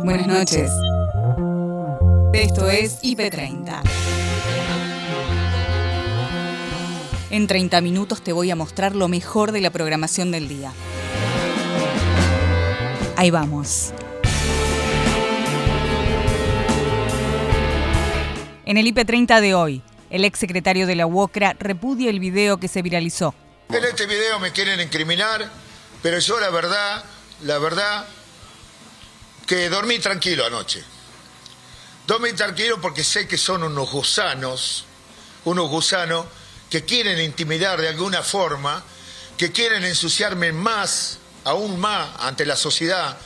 Buenas noches. Esto es IP30. En 30 minutos te voy a mostrar lo mejor de la programación del día. Ahí vamos. En el IP30 de hoy, el ex secretario de la UOCRA repudia el video que se viralizó. En este video me quieren incriminar, pero yo la verdad, la verdad, que dormí tranquilo anoche. Dormí tranquilo porque sé que son unos gusanos, unos gusanos que quieren intimidar de alguna forma, que quieren ensuciarme más, aún más, ante la sociedad.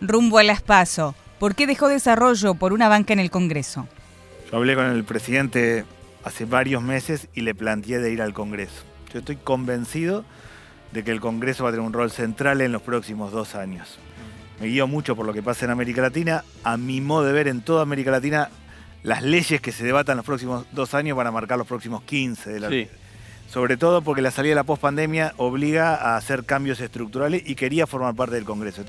Rumbo al Aspaso. ¿Por qué dejó desarrollo por una banca en el Congreso? Yo hablé con el presidente hace varios meses y le planteé de ir al Congreso. Yo estoy convencido de que el Congreso va a tener un rol central en los próximos dos años. Me guío mucho por lo que pasa en América Latina. A mi modo de ver, en toda América Latina, las leyes que se debatan los próximos dos años van a marcar los próximos 15 de la Sí. Sobre todo porque la salida de la pospandemia obliga a hacer cambios estructurales y quería formar parte del Congreso.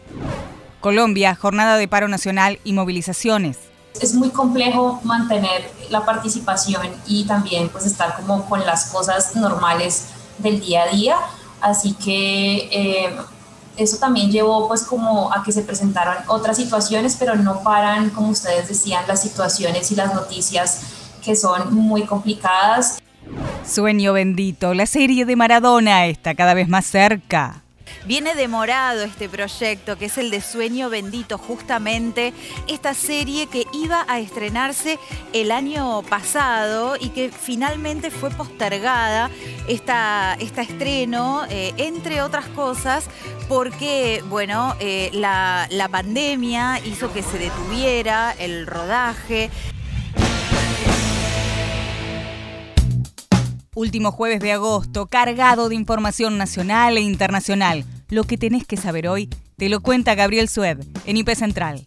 Colombia, jornada de paro nacional y movilizaciones. es muy complejo mantener la participación y también pues estar como con las cosas normales del día a día. Así que eh, eso también llevó pues como a que se presentaron otras situaciones, pero no paran, como ustedes decían, las situaciones y las noticias que son muy complicadas. Sueño bendito, la serie de Maradona está cada vez más cerca. Viene demorado este proyecto, que es el de Sueño Bendito, justamente esta serie que iba a estrenarse el año pasado y que finalmente fue postergada, esta, este estreno, eh, entre otras cosas, porque, bueno, eh, la pandemia hizo que se detuviera el rodaje. Último jueves de agosto, cargado de información nacional e internacional. Lo que tenés que saber hoy te lo cuenta Gabriel Sued en IP Central.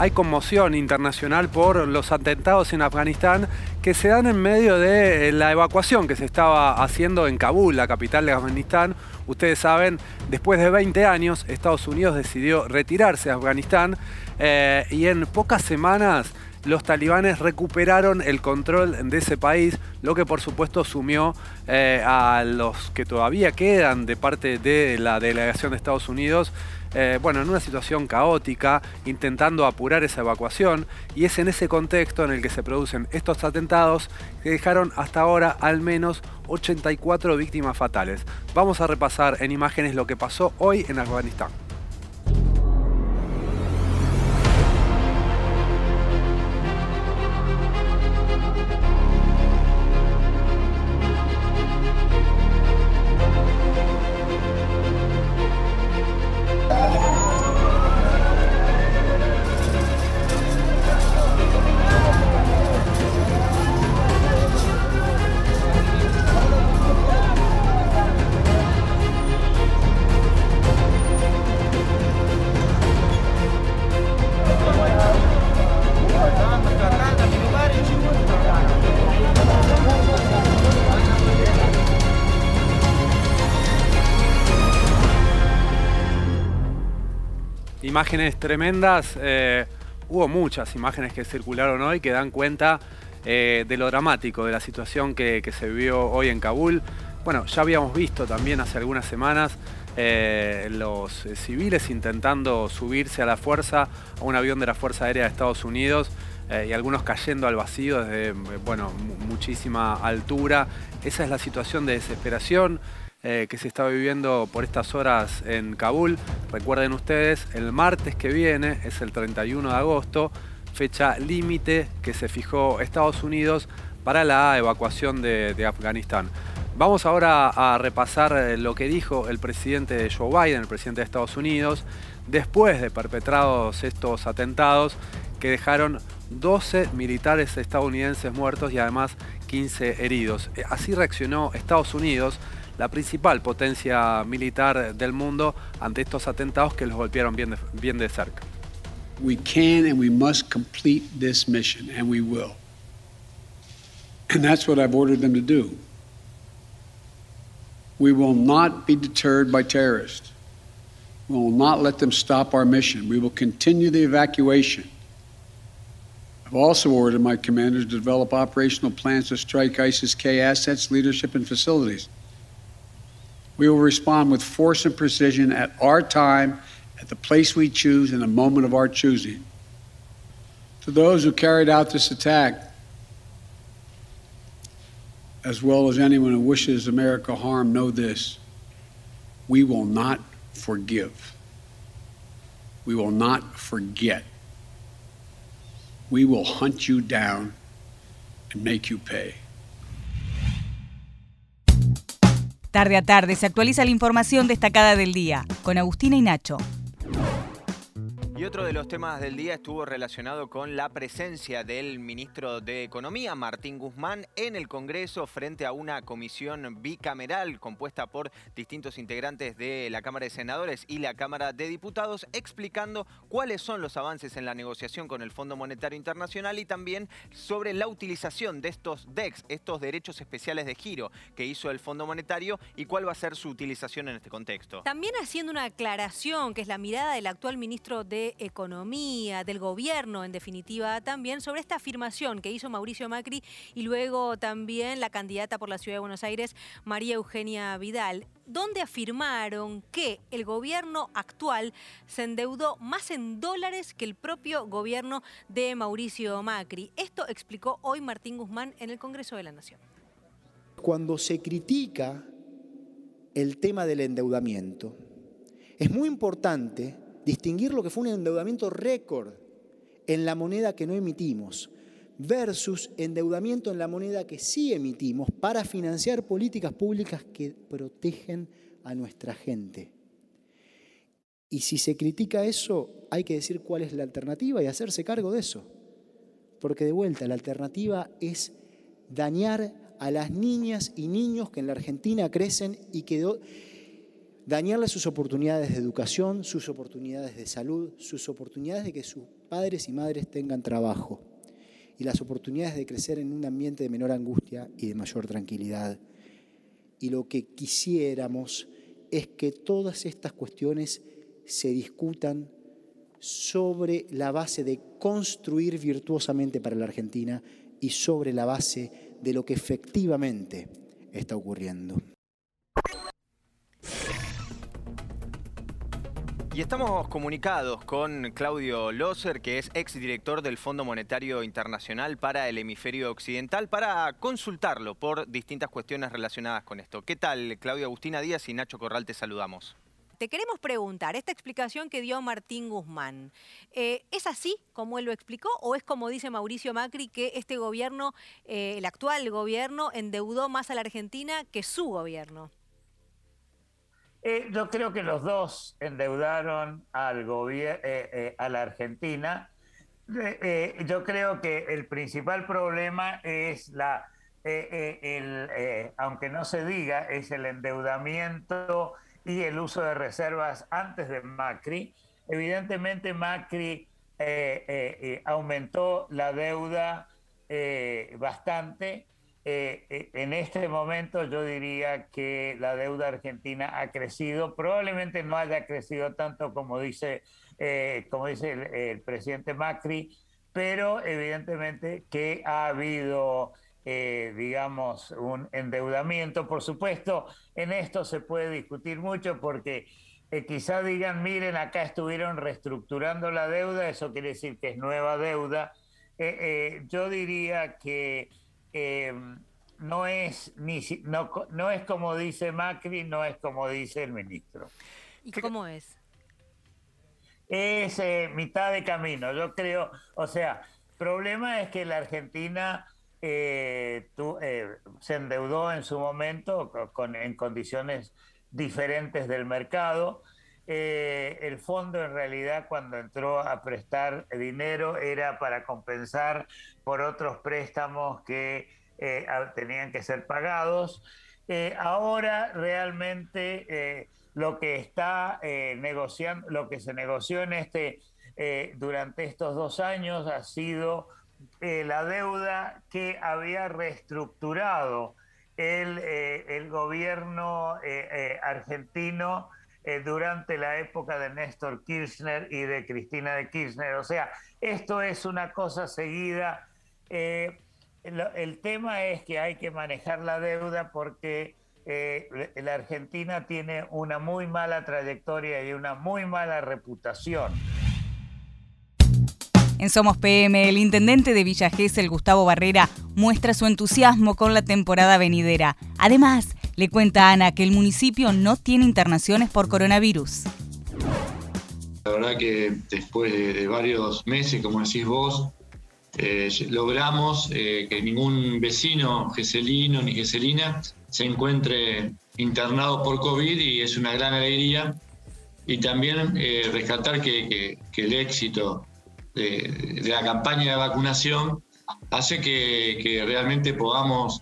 Hay conmoción internacional por los atentados en Afganistán que se dan en medio de eh, la evacuación que se estaba haciendo en Kabul, la capital de Afganistán. Ustedes saben, después de 20 años, Estados Unidos decidió retirarse de Afganistán eh, y en pocas semanas los talibanes recuperaron el control de ese país, lo que por supuesto sumió eh, a los que todavía quedan de parte de la delegación de Estados Unidos, eh, bueno, en una situación caótica, intentando apurar esa evacuación, y es en ese contexto en el que se producen estos atentados que dejaron hasta ahora al menos 84 víctimas fatales. Vamos a repasar en imágenes lo que pasó hoy en Afganistán. Imágenes tremendas, eh, hubo muchas imágenes que circularon hoy que dan cuenta eh, de lo dramático de la situación que, se vivió hoy en Kabul. Bueno, ya habíamos visto también hace algunas semanas eh, los civiles intentando subirse a la fuerza a un avión de la Fuerza Aérea de Estados Unidos y algunos cayendo al vacío desde bueno, mu- muchísima altura. Esa es la situación de desesperación eh, que se está viviendo por estas horas en Kabul. Recuerden ustedes, el martes que viene es el 31 de agosto, fecha límite que se fijó Estados Unidos para la evacuación de, Afganistán. Vamos ahora a repasar eh, lo que dijo el presidente Joe Biden, el presidente de Estados Unidos, después de perpetrados estos atentados que dejaron 12 militares estadounidenses muertos y además 15 heridos. Eh, Así reaccionó Estados Unidos, la principal potencia militar del mundo, ante estos atentados que los golpearon bien de, bien de cerca. We can and we must complete this mission, and we will. And that's what I've ordered them to do. We will not be deterred by terrorists. We will not let them stop our mission. We will continue the evacuation. I've also ordered my commanders to develop operational plans to strike ISIS K assets, leadership, and facilities. We will respond with force and precision at our time, at the place we choose, in the moment of our choosing. To those who carried out this attack, as well as anyone who wishes America harm, know this we will not forgive. We will not forget. We will hunt you down and make you pay. Tarde a tarde se actualiza la información destacada del día con Agustina y Nacho. Otro de los temas del día estuvo relacionado con la presencia del ministro de Economía, Martín Guzmán, en el Congreso frente a una comisión bicameral compuesta por distintos integrantes de la Cámara de Senadores y la Cámara de Diputados, explicando cuáles son los avances en la negociación con el Fondo Monetario Internacional y también sobre la utilización de estos DEX, estos derechos especiales de giro que hizo el Fondo Monetario y cuál va a ser su utilización en este contexto. También haciendo una aclaración, que es la mirada del actual ministro de Economía, del gobierno en definitiva también, sobre esta afirmación que hizo Mauricio Macri y luego también la candidata por la Ciudad de Buenos Aires, María Eugenia Vidal donde afirmaron que el gobierno actual se endeudó más en dólares que el propio gobierno de Mauricio Macri. Esto explicó hoy Martín Guzmán en el Congreso de la Nación. Cuando se critica el tema del endeudamiento, es muy importante distinguir lo que fue un endeudamiento récord en la moneda que no emitimos versus endeudamiento en la moneda que sí emitimos para financiar políticas públicas que protegen a nuestra gente. Y si se critica eso, hay que decir cuál es la alternativa y hacerse cargo de eso. Porque de vuelta, la alternativa es dañar a las niñas y niños que en la Argentina crecen y que dañarle sus oportunidades de educación, sus oportunidades de salud, sus oportunidades de que sus padres y madres tengan trabajo y las oportunidades de crecer en un ambiente de menor angustia y de mayor tranquilidad. Y lo que quisiéramos es que todas estas cuestiones se discutan sobre la base de construir virtuosamente para la Argentina y sobre la base de lo que efectivamente está ocurriendo. Y estamos comunicados con Claudio Loser, que es exdirector del Fondo Monetario Internacional para el Hemisferio Occidental, para consultarlo por distintas cuestiones relacionadas con esto. ¿Qué tal, Claudio Agustina Díaz y Nacho Corral? Te saludamos. Te queremos preguntar, esta explicación que dio Martín Guzmán, eh, ¿es así como él lo explicó o es como dice Mauricio Macri que este gobierno, eh, el actual gobierno, endeudó más a la Argentina que su gobierno? Eh, yo creo que los dos endeudaron al eh, eh, a la Argentina. yo creo que el principal problema es la, el, aunque no se diga, es el endeudamiento y el uso de reservas antes de Macri. Evidentemente Macri aumentó la deuda bastante eh, eh, en este momento yo diría que la deuda argentina ha crecido, probablemente no haya crecido tanto como dice, eh, como dice el, presidente Macri, pero evidentemente que ha habido, digamos, un endeudamiento. Por supuesto, en esto se puede discutir mucho porque quizá digan, miren, acá estuvieron reestructurando la deuda, eso quiere decir que es nueva deuda. yo diría que eh, no es ni no, no es como dice Macri, no es como dice el ministro. ¿Y cómo es? Es eh, mitad de camino, yo creo, o sea, problema es que la Argentina eh, se endeudó en su momento con, en condiciones diferentes del mercado. El fondo en realidad cuando entró a prestar dinero era para compensar por otros préstamos que eh, tenían que ser pagados. Eh, ahora realmente eh, lo que está negociando, lo que se negoció en este durante estos dos años ha sido la deuda que había reestructurado el gobierno argentino eh, durante la época de Néstor Kirchner y de Cristina de Kirchner. O sea, esto es una cosa seguida. Eh, el tema es que hay que manejar la deuda porque eh, la Argentina tiene una muy mala trayectoria y una muy mala reputación. En Somos PM, el intendente de Villa Gesell, Gustavo Barrera, muestra su entusiasmo con la temporada venidera. Además, le cuenta Ana que el municipio no tiene internaciones por coronavirus. La verdad que después de, varios meses, como decís vos, eh, logramos eh, que ningún vecino geselino ni geselina se encuentre internado por COVID y es una gran alegría. Y también eh, rescatar que, el éxito de, la campaña de vacunación hace que, realmente podamos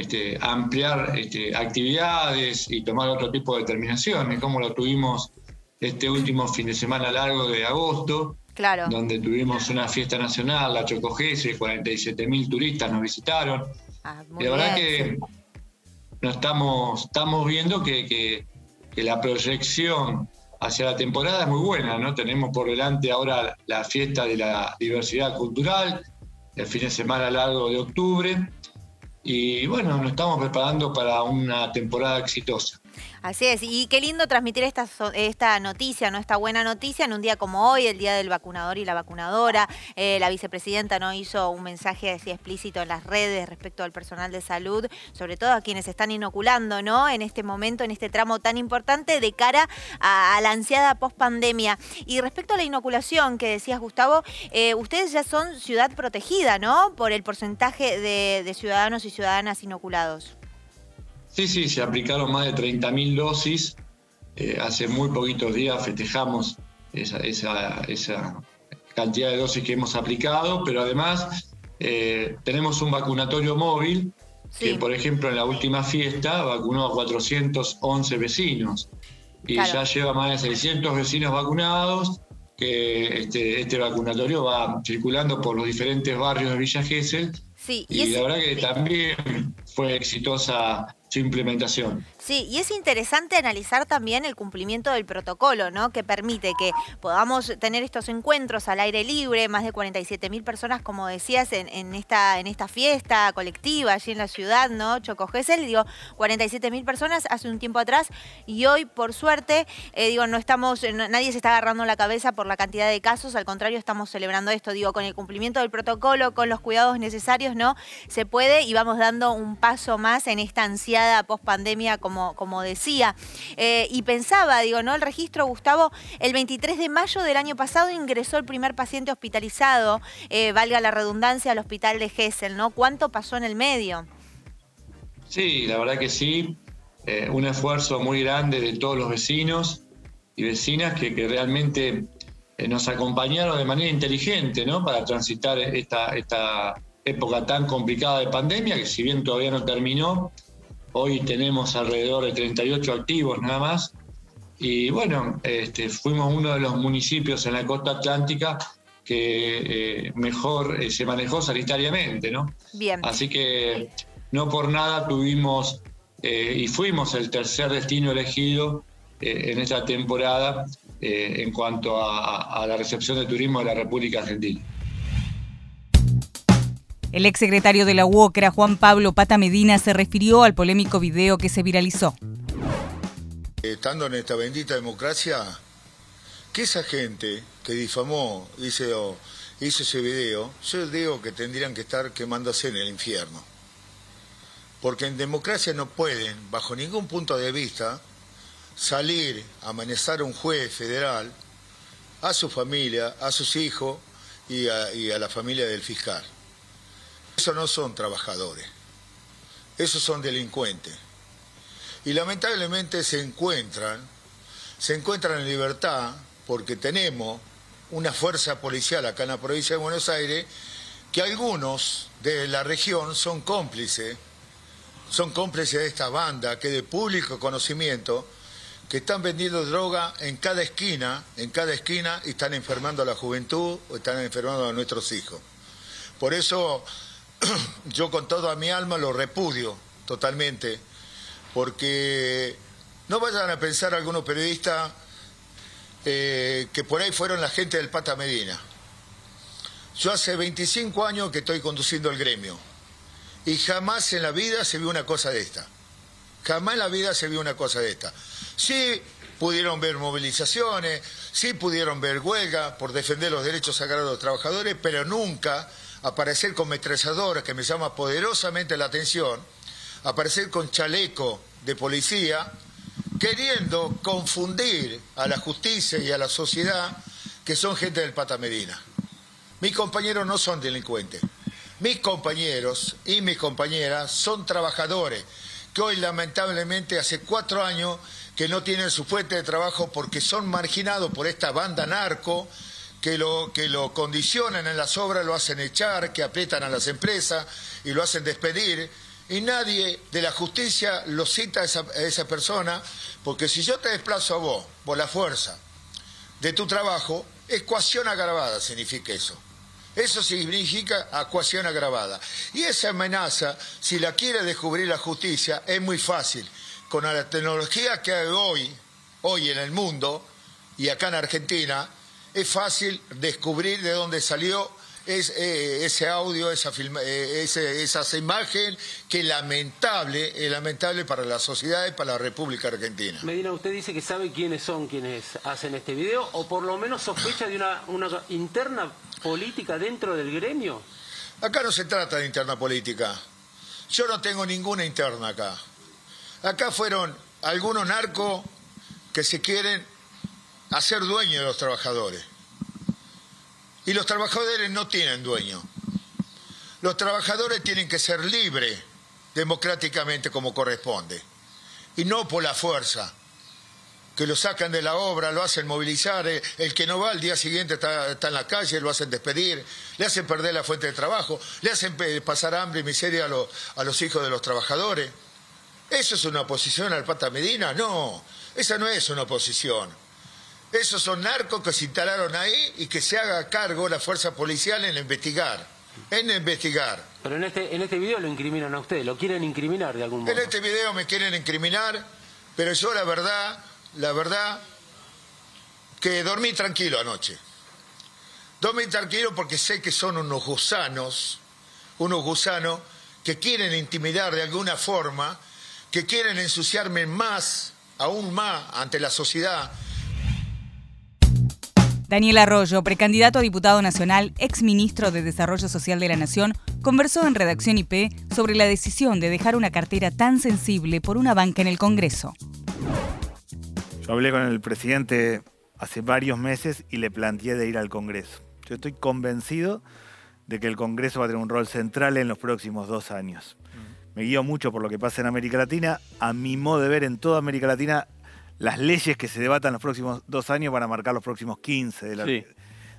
este, ampliar este, actividades y tomar otro tipo de determinaciones, como lo tuvimos este último fin de semana largo de agosto, claro. donde tuvimos una fiesta nacional, la Chocogese, 47 mil turistas nos visitaron. Ah, la verdad que no estamos, estamos viendo que, que, la proyección hacia la temporada es muy buena, ¿no? Tenemos por delante ahora la fiesta de la diversidad cultural, el fin de semana largo de octubre, y bueno, nos estamos preparando para una temporada exitosa. Así es, y qué lindo transmitir esta, esta noticia, ¿no? Esta buena noticia en un día como hoy, el Día del Vacunador y la Vacunadora. Eh, la vicepresidenta no hizo un mensaje así explícito en las redes respecto al personal de salud, sobre todo a quienes están inoculando, ¿no? En este momento, en este tramo tan importante de cara a, la ansiada pospandemia. Y respecto a la inoculación que decías, Gustavo, eh, ustedes ya son ciudad protegida, ¿no? Por el porcentaje de ciudadanos y ciudadanas inoculados. Sí, sí, se aplicaron más de 30.000 dosis. Eh, hace muy poquitos días festejamos esa, cantidad de dosis que hemos aplicado, pero además eh, tenemos un vacunatorio móvil que, por ejemplo, en la última fiesta vacunó a 411 vecinos y ya lleva más de 600 vecinos vacunados. Que este, este vacunatorio va circulando por los diferentes barrios de Villa Gesell. Sí, y, la verdad que también fue exitosa su implementación. Sí, y es interesante analizar también el cumplimiento del protocolo, ¿no? Que permite que podamos tener estos encuentros al aire libre, más de 47 mil personas, como decías, en, esta, en esta fiesta colectiva allí en la ciudad, ¿no? Choco Gesell, digo, 47 mil personas hace un tiempo atrás y hoy, por suerte, eh, digo, no estamos, nadie se está agarrando la cabeza por la cantidad de casos, al contrario, estamos celebrando esto, digo, con el cumplimiento del protocolo, con los cuidados necesarios, ¿no? Se puede y vamos dando un paso más en esta ansiada pospandemia como como, decía. Eh, y pensaba, digo, ¿no? El registro, Gustavo, el 23 de mayo del año pasado ingresó el primer paciente hospitalizado, eh, valga la redundancia, al hospital de Gessel, ¿no? ¿Cuánto pasó en el medio? Sí, la verdad que sí. Eh, un esfuerzo muy grande de todos los vecinos y vecinas que, realmente nos acompañaron de manera inteligente, ¿no? Para transitar esta, esta época tan complicada de pandemia, que si bien todavía no terminó, Hoy tenemos alrededor de 38 activos nada más. Y bueno, este, fuimos uno de los municipios en la costa atlántica que eh, mejor eh, se manejó sanitariamente, ¿no? Bien. Así que no por nada tuvimos eh, y fuimos el tercer destino elegido en esta temporada en cuanto a, a la recepción de turismo de la República Argentina. El exsecretario de la UOCRA, Juan Pablo Pata Medina, se refirió al polémico video que se viralizó. Estando en esta bendita democracia, que esa gente que difamó, hizo, ese video, yo digo que tendrían que estar quemándose en el infierno. Porque en democracia no pueden, bajo ningún punto de vista, salir a amenazar a un juez federal, a su familia, a sus hijos y a la familia del fiscal. Esos no son trabajadores, esos son delincuentes. Y lamentablemente se encuentran, se encuentran en libertad porque tenemos una fuerza policial acá en la provincia de Buenos Aires que algunos de la región son cómplices, son cómplices de esta banda que de público conocimiento que están vendiendo droga en cada esquina, en cada esquina y están enfermando a la juventud o están enfermando a nuestros hijos. Por eso yo con toda mi alma lo repudio totalmente, porque No vayan a pensar algunos periodistas eh, que por ahí fueron la gente del Pata Medina. Yo hace 25 años que estoy conduciendo el gremio y jamás en la vida se vio una cosa de esta. Jamás en la vida se vio una cosa de esta. Sí pudieron ver movilizaciones, sí pudieron ver huelga por defender los derechos sagrados de los trabajadores, pero nunca aparecer con metralladoras, que me llama poderosamente la atención, aparecer con chaleco de policía, queriendo confundir a la justicia y a la sociedad que son gente del Pata Medina. Mis compañeros no son delincuentes. Mis compañeros y mis compañeras son trabajadores que hoy lamentablemente hace cuatro años que no tienen su fuente de trabajo porque son marginados por esta banda narco que lo, que lo condicionan en las obras, lo hacen echar, que aprietan a las empresas y lo hacen despedir. Y nadie de la justicia lo cita a esa, a esa persona, porque si yo te desplazo a vos por la fuerza de tu trabajo, ecuación agravada significa eso. Eso significa ecuación agravada. Y esa amenaza, si la quiere descubrir la justicia, es muy fácil con la tecnología que hay hoy, hoy en el mundo y acá en Argentina, es fácil descubrir de dónde salió eh, ese audio, esa, eh, imagen, que es lamentable, es lamentable para la sociedad y para la República Argentina. Medina, ¿usted dice que sabe quiénes son quienes hacen este video o por lo menos sospecha de una, una interna política dentro del gremio? Acá no se trata de interna política. Yo no tengo ninguna interna acá. Acá fueron algunos narcos que se quieren hacer dueños de los trabajadores. Y los trabajadores no tienen dueño. Los trabajadores tienen que ser libres democráticamente como corresponde. Y no por la fuerza, que lo sacan de la obra, lo hacen movilizar, eh, el que no va al día siguiente está, en la calle, lo hacen despedir, le hacen perder la fuente de trabajo, le hacen pasar hambre y miseria a, a los hijos de los trabajadores. ¿Eso es una oposición al Pata Medina? No, esa no es una oposición. Esos son narcos que se instalaron ahí y que se haga cargo la fuerza policial en investigar. En investigar. Pero en este, en este video lo incriminan a usted, lo quieren incriminar de algún modo. En este video me quieren incriminar, pero yo la verdad, la verdad, que dormí tranquilo anoche. Dormí tranquilo porque sé que son unos gusanos, unos gusanos que quieren intimidar de alguna forma que quieren ensuciarme más, aún más, ante la sociedad. Daniel Arroyo, precandidato a diputado nacional, exministro de Desarrollo Social de la Nación, conversó en Redacción IP sobre la decisión de dejar una cartera tan sensible por una banca en el Congreso. Yo hablé con el presidente hace varios meses y le planteé de ir al Congreso. Yo estoy convencido de que el Congreso va a tener un rol central en los próximos dos años me guío mucho por lo que pasa en América Latina. A mi modo de ver, en toda América Latina, las leyes que se debatan los próximos dos años van a marcar los próximos 15. De la...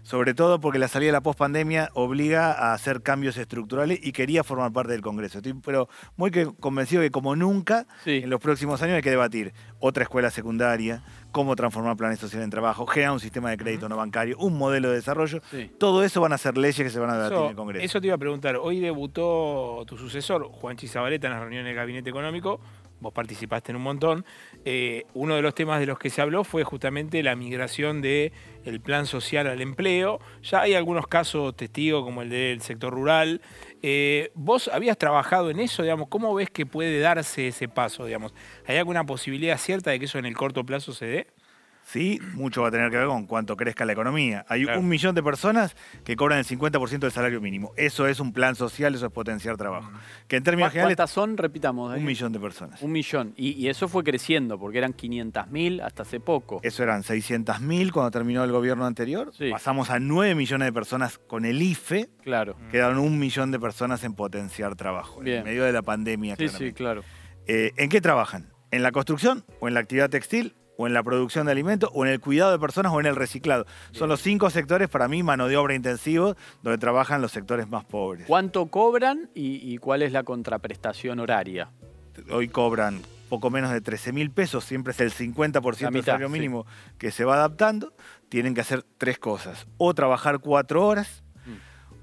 Sobre todo porque la salida de la pospandemia obliga a hacer cambios estructurales y quería formar parte del Congreso. Estoy pero muy convencido que como nunca en los próximos años hay que debatir otra escuela secundaria, cómo transformar planes sociales en trabajo, generar un sistema de crédito no bancario, un modelo de desarrollo. Todo eso van a ser leyes que se van a debatir en el Congreso. Eso te iba a preguntar. Hoy debutó tu sucesor, Juan Chizabaleta, en la reunión del Gabinete Económico. Vos participaste en un montón. Eh, uno de los temas de los que se habló fue justamente la migración del el plan social al empleo. Ya hay algunos casos testigos, como el del sector rural. Eh, ¿Vos habías trabajado en eso? Digamos, ¿Cómo ves que puede darse ese paso? Digamos? ¿Hay alguna posibilidad cierta de que eso en el corto plazo se dé? Sí, mucho va a tener que ver con cuánto crezca la economía. Hay un millón de personas que cobran el 50% del salario mínimo. Eso es un plan social, eso es potenciar trabajo. Que en términos generales... ¿Cuántas son? Repitamos. Un millón de personas. Un millón. Y, eso fue creciendo, porque eran 500.000 hasta hace poco. Eso eran 600.000 cuando terminó el gobierno anterior. Pasamos a 9 millones de personas con el IFE. Claro. Quedaron un millón de personas en potenciar trabajo. En medio de la pandemia, Sí, sí, claro. Eh, ¿En qué trabajan? ¿En la construcción o en la actividad textil o en la producción de alimentos, o en el cuidado de personas, o en el reciclado. Son los cinco sectores, para mí, mano de obra intensivo, donde trabajan los sectores más pobres. ¿Cuánto cobran y, cuál es la contraprestación horaria? Hoy cobran poco menos de 13 mil pesos, siempre es el 50% del salario mínimo que se va adaptando. Tienen que hacer tres cosas. O trabajar cuatro horas.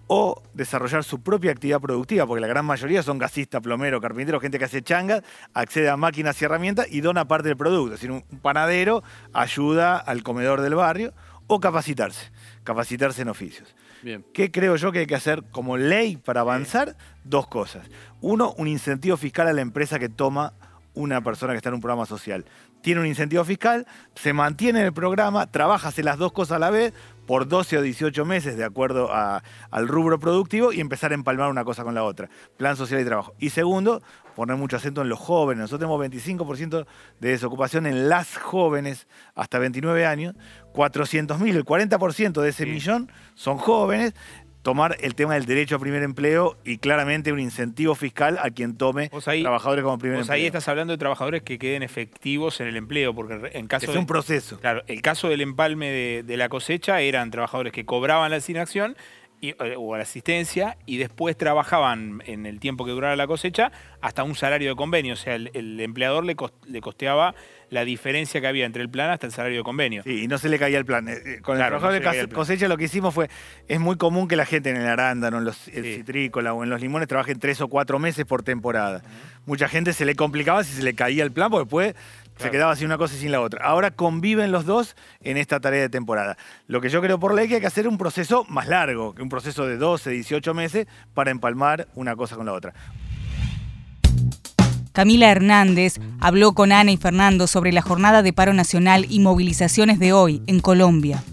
O desarrollar su propia actividad productiva, porque la gran mayoría son gasistas, plomeros, carpinteros, gente que hace changas, accede a máquinas y herramientas y dona parte del producto. Es decir, un panadero ayuda al comedor del barrio o capacitarse, capacitarse en oficios. Bien. ¿Qué creo yo que hay que hacer como ley para avanzar? Dos cosas. Uno, un incentivo fiscal a la empresa que toma una persona que está en un programa social. Tiene un incentivo fiscal, se mantiene en el programa, trabaja, hace las dos cosas a la vez por 12 o 18 meses de acuerdo a- al rubro productivo y empezar a empalmar una cosa con la otra. Plan social y trabajo. Y segundo, poner mucho acento en los jóvenes. Nosotros tenemos 25% de desocupación en las jóvenes hasta 29 años. 400.000, el 40% de ese millón son jóvenes. Tomar el tema del derecho a primer empleo y claramente un incentivo fiscal a quien tome trabajadores como primer Vos empleo. ahí estás hablando de trabajadores que queden efectivos en el empleo, porque en caso de- un proceso. Claro, el caso del empalme de, de la cosecha eran trabajadores que cobraban la asignación y, eh, o la asistencia y después trabajaban en el tiempo que durara la cosecha hasta un salario de convenio. O sea, el, el empleador le, cos- le costeaba la diferencia que había entre el plan hasta el salario de convenio. Sí, y no se le caía el plan. Eh, eh, Con Claro, el trabajador no de cosecha lo que hicimos fue, es muy común que la gente en el arándano, en los, el citrícola o en los limones trabajen tres o cuatro meses por temporada. Mucha gente se le complicaba si se le caía el plan porque después se quedaba sin una cosa y sin la otra. Ahora conviven los dos en esta tarea de temporada. Lo que yo creo por ley que hay que hacer un proceso más largo, que un proceso de 12, 18 meses para empalmar una cosa con la otra. Camila Hernández habló con Ana y Fernando sobre la jornada de paro nacional y movilizaciones de hoy en Colombia.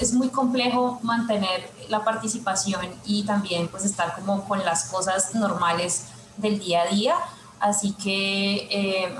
es muy complejo mantener la participación y también pues estar como con las cosas normales del día a día. Así que eh,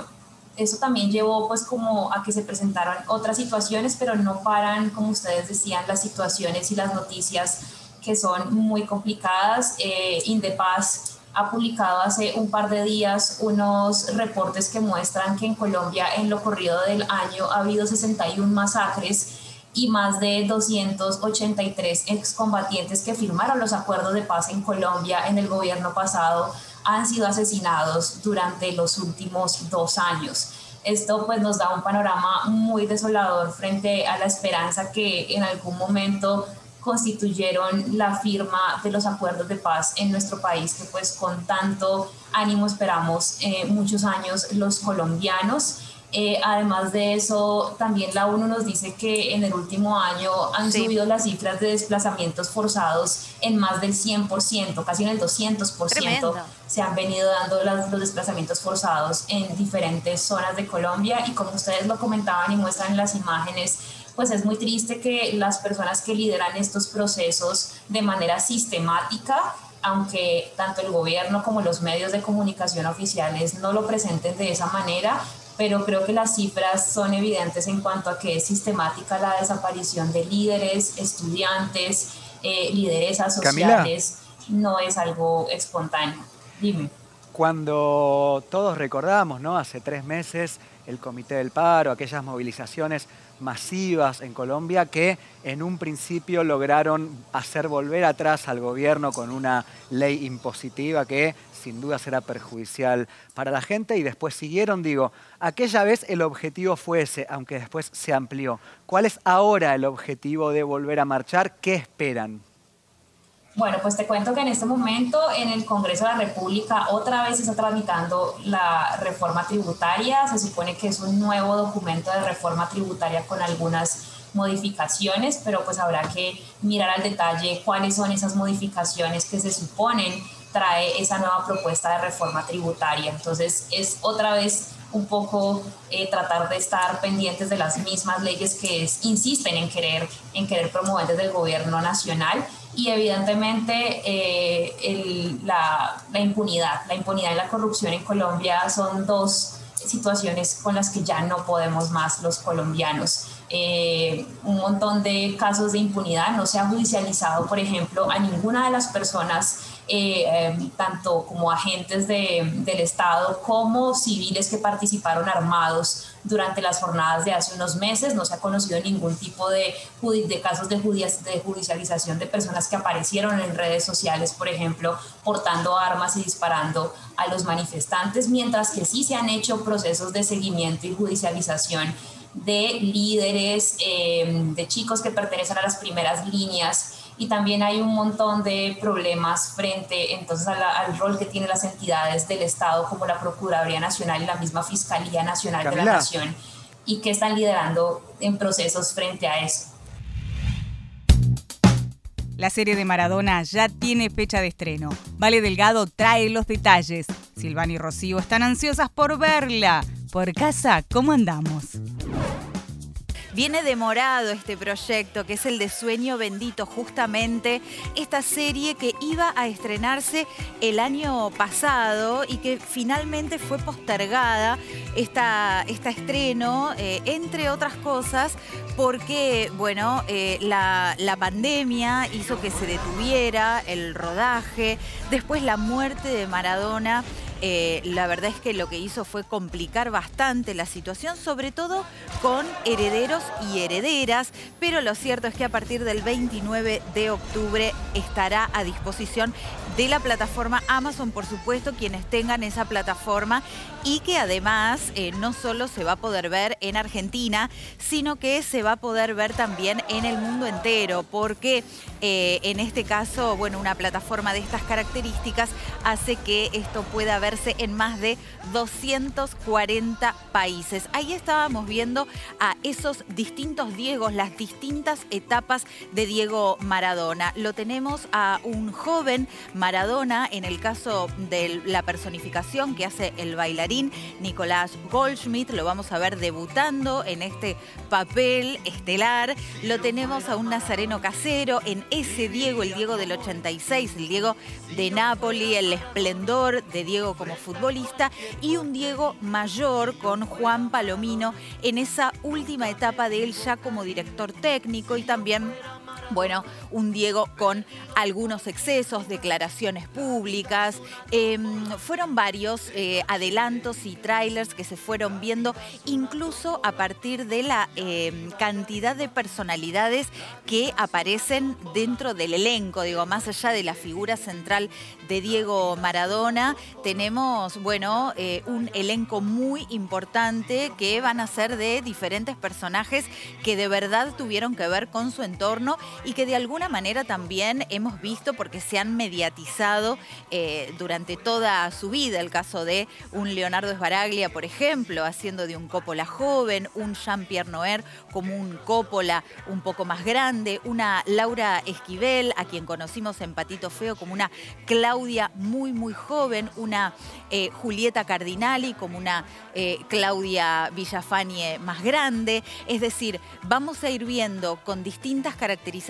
eso también llevó pues como a que se presentaron otras situaciones, pero no paran, como ustedes decían, las situaciones y las noticias que son muy complicadas. Eh, Indepaz ha publicado hace un par de días unos reportes que muestran que en Colombia en lo corrido del año ha habido 61 masacres y más de 283 excombatientes que firmaron los acuerdos de paz en Colombia en el gobierno pasado han sido asesinados durante los últimos dos años. Esto pues nos da un panorama muy desolador frente a la esperanza que en algún momento constituyeron la firma de los acuerdos de paz en nuestro país que pues con tanto ánimo esperamos eh, muchos años los colombianos. Eh, además de eso, también la ONU nos dice que en el último año han subido las cifras de desplazamientos forzados en más del 100%, casi en el 200%. Tremendo. Se han venido dando las- los desplazamientos forzados en diferentes zonas de Colombia y como ustedes lo comentaban y muestran en las imágenes, pues es muy triste que las personas que lideran estos procesos de manera sistemática aunque tanto el gobierno como los medios de comunicación oficiales no lo presenten de esa manera, pero creo que las cifras son evidentes en cuanto a que es sistemática la desaparición de líderes, estudiantes, eh, lideresas Camila. sociales, no es algo espontáneo. Dime. Cuando todos recordamos, ¿no? Hace tres meses el Comité del Paro, aquellas movilizaciones masivas en Colombia que en un principio lograron hacer volver atrás al gobierno con una ley impositiva que sin duda será perjudicial para la gente y después siguieron, digo, aquella vez el objetivo fue ese, aunque después se amplió. ¿Cuál es ahora el objetivo de volver a marchar? ¿Qué esperan? Bueno, pues te cuento que en este momento en el Congreso de la República otra vez se está tramitando la reforma tributaria. Se supone que es un nuevo documento de reforma tributaria con algunas modificaciones, pero pues habrá que mirar al detalle cuáles son esas modificaciones que se suponen trae esa nueva propuesta de reforma tributaria. Entonces es otra vez un poco eh, tratar de estar pendientes de las mismas leyes que es- insisten en querer, en querer promover desde el gobierno nacional y evidentemente eh, la impunidad, la impunidad y la corrupción en Colombia son dos situaciones con las que ya no podemos más los colombianos. Eh, un montón de casos de impunidad, no se ha judicializado, por ejemplo, a ninguna de las personas, eh, eh, tanto como agentes de- del Estado como civiles que participaron armados durante las jornadas de hace unos meses. No se ha conocido ningún tipo de, de casos de, de judicialización de personas que aparecieron en redes sociales, por ejemplo, portando armas y disparando a los manifestantes, mientras que sí se han hecho procesos de seguimiento y judicialización de líderes, eh, de chicos que pertenecen a las primeras líneas y también hay un montón de problemas frente entonces al rol que tienen las entidades del Estado como la Procuraduría Nacional y la misma Fiscalía Nacional de la Nación y que están liderando en procesos frente a eso. La serie de Maradona ya tiene fecha de estreno. Vale Delgado trae los detalles. Silvana y Rocío están ansiosas por verla. Por casa, ¿cómo andamos? Viene demorado este proyecto, que es el de Sueño Bendito, justamente. Esta serie que iba a estrenarse el año pasado y que finalmente fue postergada, esta, estreno, eh, entre otras cosas, porque, bueno, eh, la pandemia hizo que se detuviera el rodaje, después la muerte de Maradona eh, la verdad es que lo que hizo fue complicar bastante la situación, sobre todo con herederos y herederas, pero lo cierto es que a partir del 29 de octubre estará a disposición de la plataforma Amazon, por supuesto, quienes tengan esa plataforma y que además eh, no solo se va a poder ver en Argentina, sino que se va a poder ver también en el mundo entero, porque eh, en este caso, bueno, una plataforma de estas características hace que esto pueda en más de 240 países. Ahí estábamos viendo a esos distintos Diegos, las distintas etapas de Diego Maradona. Lo tenemos a un joven Maradona, en el caso de la personificación que hace el bailarín Nicolás Goldschmidt, lo vamos a ver debutando en este papel estelar. Lo tenemos a un nazareno casero, en ese Diego, el Diego del 86, el Diego de Napoli, el esplendor de Diego como futbolista y un Diego mayor con Juan Palomino en esa última etapa de él ya como director técnico y también bueno, un Diego con algunos excesos, declaraciones públicas. Em, fueron varios eh, adelantos y trailers que se fueron viendo, incluso a partir de la em, cantidad de personalidades que aparecen dentro del elenco. Digo, más allá de la figura central de Diego Maradona, tenemos, bueno, eh, un elenco muy importante que van a ser de diferentes personajes que de verdad tuvieron que ver con su entorno y que de alguna manera también hemos visto porque se han mediatizado eh, durante toda su vida. El caso de un Leonardo Esbaraglia, por ejemplo, haciendo de un Coppola joven, un Jean-Pierre Noer como un Coppola un poco más grande, una Laura Esquivel, a quien conocimos en Patito Feo como una Claudia muy, muy joven, una eh, Julieta Cardinali como una eh, Claudia Villafañe más grande. Es decir, vamos a ir viendo con distintas características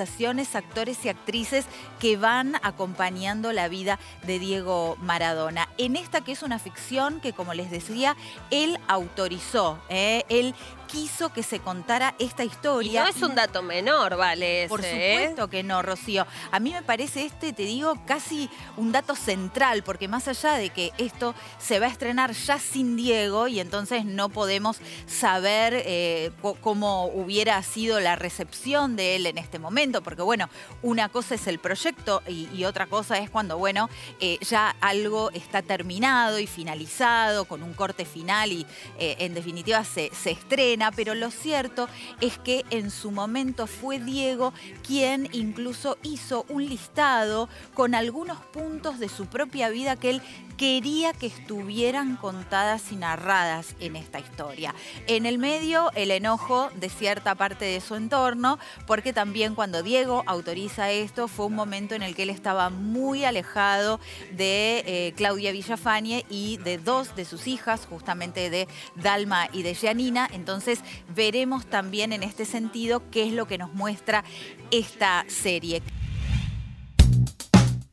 actores y actrices que van acompañando la vida de Diego Maradona. En esta que es una ficción que, como les decía, él autorizó, ¿eh? él quiso que se contara esta historia. no es un dato menor, vale. Por ¿eh? supuesto que no, Rocío. A mí me parece este, te digo, casi un dato central, porque más allá de que esto se va a estrenar ya sin Diego y entonces no podemos saber eh, cómo hubiera sido la recepción de él en este momento, porque bueno, una cosa es el proyecto y, otra cosa es cuando, bueno, eh, ya algo está terminado y finalizado con un corte final y en definitiva se estrena pero lo cierto es que en su momento fue Diego quien incluso hizo un listado con algunos puntos de su propia vida que él quería que estuvieran contadas y narradas en esta historia. En el medio, el enojo de cierta parte de su entorno, porque también cuando Diego autoriza esto, fue un momento en el que él estaba muy alejado de eh, Claudia Villafañe y de dos de sus hijas, justamente de Dalma y de Gianina. Entonces, veremos también en este sentido qué es lo que nos muestra esta serie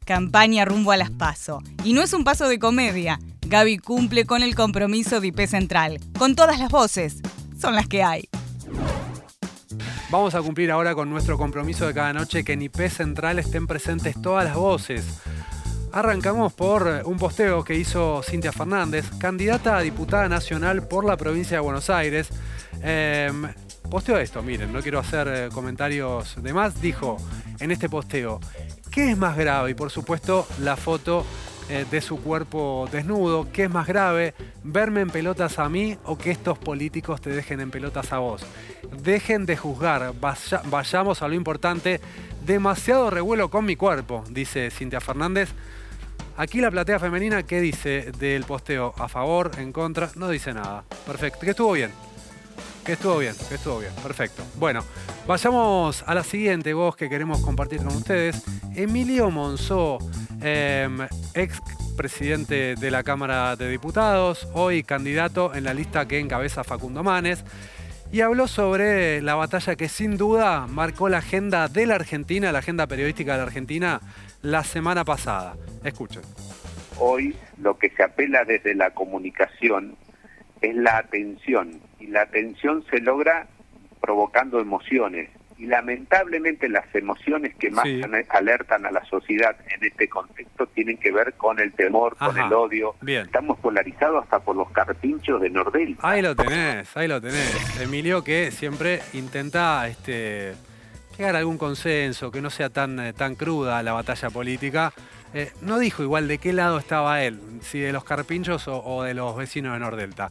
campaña rumbo a las PASO. Y no es un paso de comedia. Gaby cumple con el compromiso de IP Central, con todas las voces. Son las que hay. Vamos a cumplir ahora con nuestro compromiso de cada noche que en IP Central estén presentes todas las voces. Arrancamos por un posteo que hizo Cintia Fernández, candidata a diputada nacional por la provincia de Buenos Aires. Em, posteo esto, miren, no quiero hacer eh, comentarios de más. Dijo en este posteo, ¿Qué es más grave? Y por supuesto la foto eh, de su cuerpo desnudo. ¿Qué es más grave? ¿Verme en pelotas a mí o que estos políticos te dejen en pelotas a vos? Dejen de juzgar, vayamos a lo importante. demasiado revuelo con mi cuerpo, dice Cintia Fernández. Aquí la platea femenina, ¿qué dice del posteo? ¿A favor? ¿En contra? No dice nada. Perfecto. Que estuvo bien. Que estuvo bien, que estuvo bien. Perfecto. Bueno, vayamos a la siguiente voz que queremos compartir con ustedes. Emilio Monzó, em, ex presidente de la Cámara de Diputados, hoy candidato en la lista que encabeza Facundo Manes, y habló sobre la batalla que sin duda marcó la agenda de la Argentina, la agenda periodística de la Argentina, la semana pasada. Escuchen. Hoy lo que se apela desde la comunicación es la atención, y la atención se logra provocando emociones, y lamentablemente las emociones que más alertan a la sociedad en este contexto tienen que ver con el temor, con el odio. Estamos polarizados hasta por los carpinchos de Nordel. Ahí lo tenés, ahí lo tenés. Emilio que siempre intenta este, llegar a algún consenso, que no sea tan, eh, tan cruda la batalla política. Eh, no dijo igual de qué lado estaba él, si de los carpinchos o, o de los vecinos de Nordelta.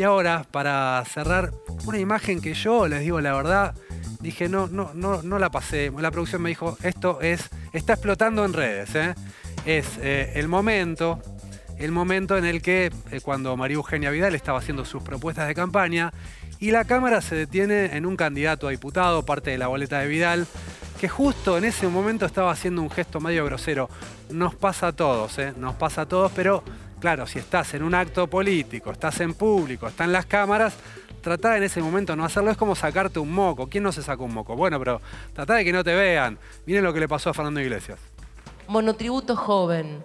Y ahora, para cerrar, una imagen que yo, les digo la verdad, dije, no, no, no, no la pasé. La producción me dijo, esto es, está explotando en redes. ¿eh? Es eh, el momento, el momento en el que eh, cuando María Eugenia Vidal estaba haciendo sus propuestas de campaña y la cámara se detiene en un candidato a diputado, parte de la boleta de Vidal, que justo en ese momento estaba haciendo un gesto medio grosero. Nos pasa a todos, nos pasa a todos, pero claro, si estás en un acto político, estás en público, están en las cámaras, Trata en ese momento no hacerlo. Es como sacarte un moco. ¿Quién no se sacó un moco? Bueno, pero trata de que no te vean. Miren lo que le pasó a Fernando Iglesias. Monotributo joven.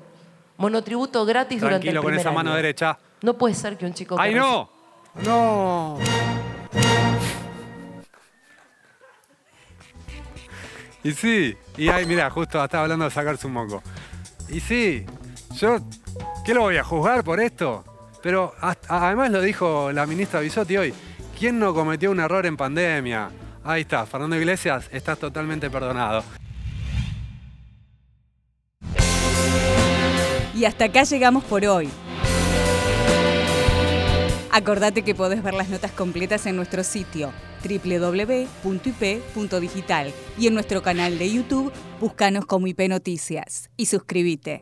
Monotributo gratis durante el Tranquilo con esa mano derecha. No puede ser que un chico... ¡Ay, no! ¡No! Y sí, y ahí, mira, justo estaba hablando de sacarse un moco. Y sí, yo, ¿qué lo voy a juzgar por esto? Pero además lo dijo la ministra Bisotti hoy. ¿Quién no cometió un error en pandemia? Ahí está, Fernando Iglesias, estás totalmente perdonado. Y hasta acá llegamos por hoy. Acordate que podés ver las notas completas en nuestro sitio www.ip.digital y en nuestro canal de YouTube, búscanos como IP Noticias y suscríbete.